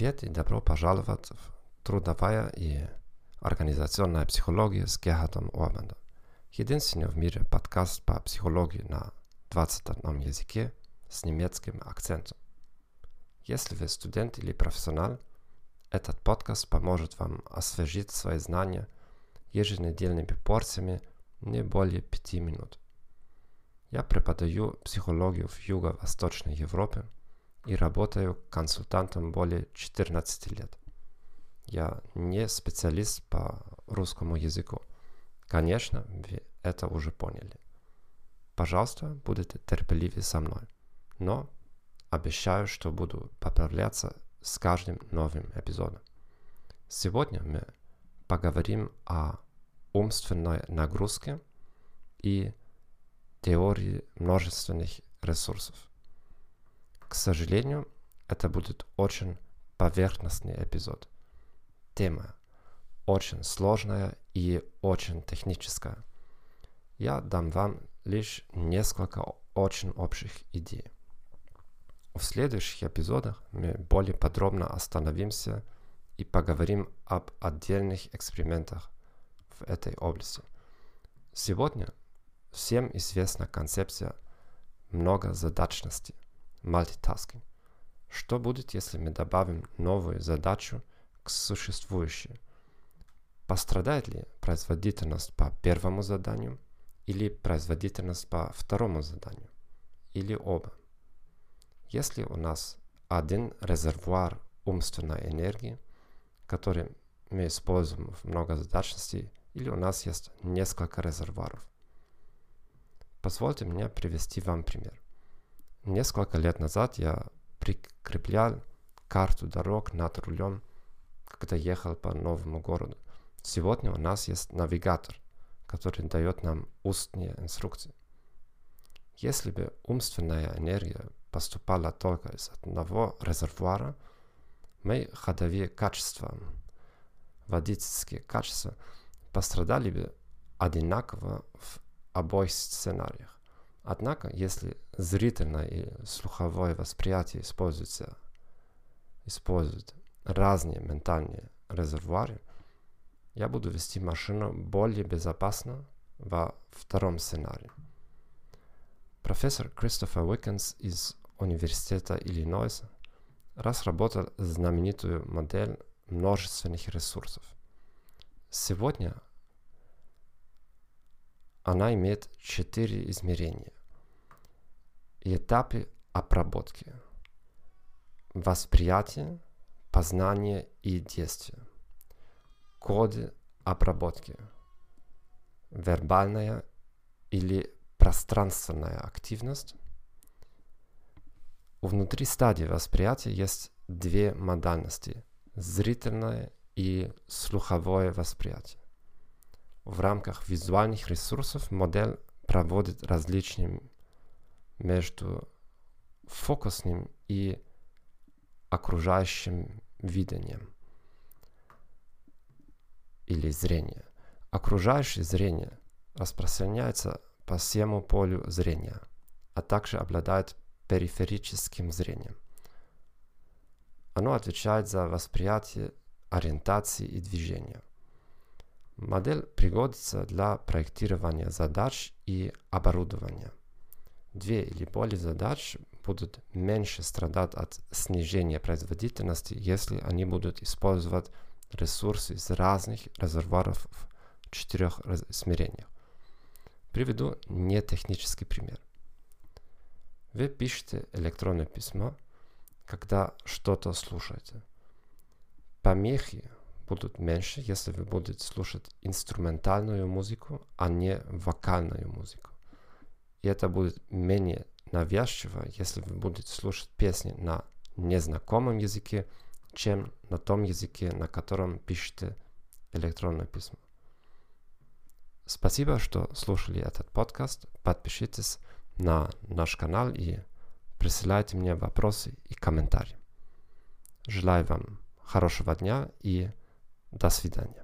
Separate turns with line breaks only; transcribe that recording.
Привет и добро пожаловать в трудовая и организационная психология с Герхардом Орбандом. Единственный в мире подкаст по психологии на 21 языке с немецким акцентом. Если вы студент или профессионал, этот подкаст поможет вам освежить свои знания еженедельными порциями не более 5 минут. Я преподаю психологию в Юго-Восточной Европе – и работаю консультантом более 14 лет. Я не специалист по русскому языку. Конечно, вы это уже поняли. Пожалуйста, будьте терпеливы со мной. Но обещаю, что буду поправляться с каждым новым эпизодом. Сегодня мы поговорим о умственной нагрузке и теории множественных ресурсов. К сожалению, это будет очень поверхностный эпизод. Тема очень сложная и очень техническая. Я дам вам лишь несколько очень общих идей. В следующих эпизодах мы более подробно остановимся и поговорим об отдельных экспериментах в этой области. Сегодня всем известна концепция многозадачности – multitasking. Что будет, если мы добавим новую задачу к существующей? Пострадает ли производительность по первому заданию или производительность по второму заданию? Или оба? Если у нас один резервуар умственной энергии, который мы используем в многозадачности, или у нас есть несколько резервуаров. Позвольте мне привести вам пример. Несколько лет назад я прикреплял карту дорог над рулем, когда ехал по новому городу. Сегодня у нас есть навигатор, который дает нам устные инструкции. Если бы умственная энергия поступала только из одного резервуара, мои ходовые качества, водительские качества пострадали бы одинаково в обоих сценариях. Однако, если зрительное и слуховое восприятие используются, используют разные ментальные резервуары, я буду вести машину более безопасно во втором сценарии. Профессор Кристофер Уикенс из Университета Иллинойса разработал знаменитую модель множественных ресурсов. Сегодня она имеет четыре измерения и этапы обработки. Восприятие, познание и действие. Коды обработки. Вербальная или пространственная активность. Внутри стадии восприятия есть две модальности – зрительное и слуховое восприятие. В рамках визуальных ресурсов модель проводит различные между фокусным и окружающим видением или зрением. Окружающее зрение распространяется по всему полю зрения, а также обладает периферическим зрением. Оно отвечает за восприятие ориентации и движения. Модель пригодится для проектирования задач и оборудования две или более задач будут меньше страдать от снижения производительности, если они будут использовать ресурсы из разных резервуаров в четырех измерениях. Приведу нетехнический пример. Вы пишете электронное письмо, когда что-то слушаете. Помехи будут меньше, если вы будете слушать инструментальную музыку, а не вокальную музыку. И это будет менее навязчиво, если вы будете слушать песни на незнакомом языке, чем на том языке, на котором пишете электронное письмо. Спасибо, что слушали этот подкаст. Подпишитесь на наш канал и присылайте мне вопросы и комментарии. Желаю вам хорошего дня и Do widzenia.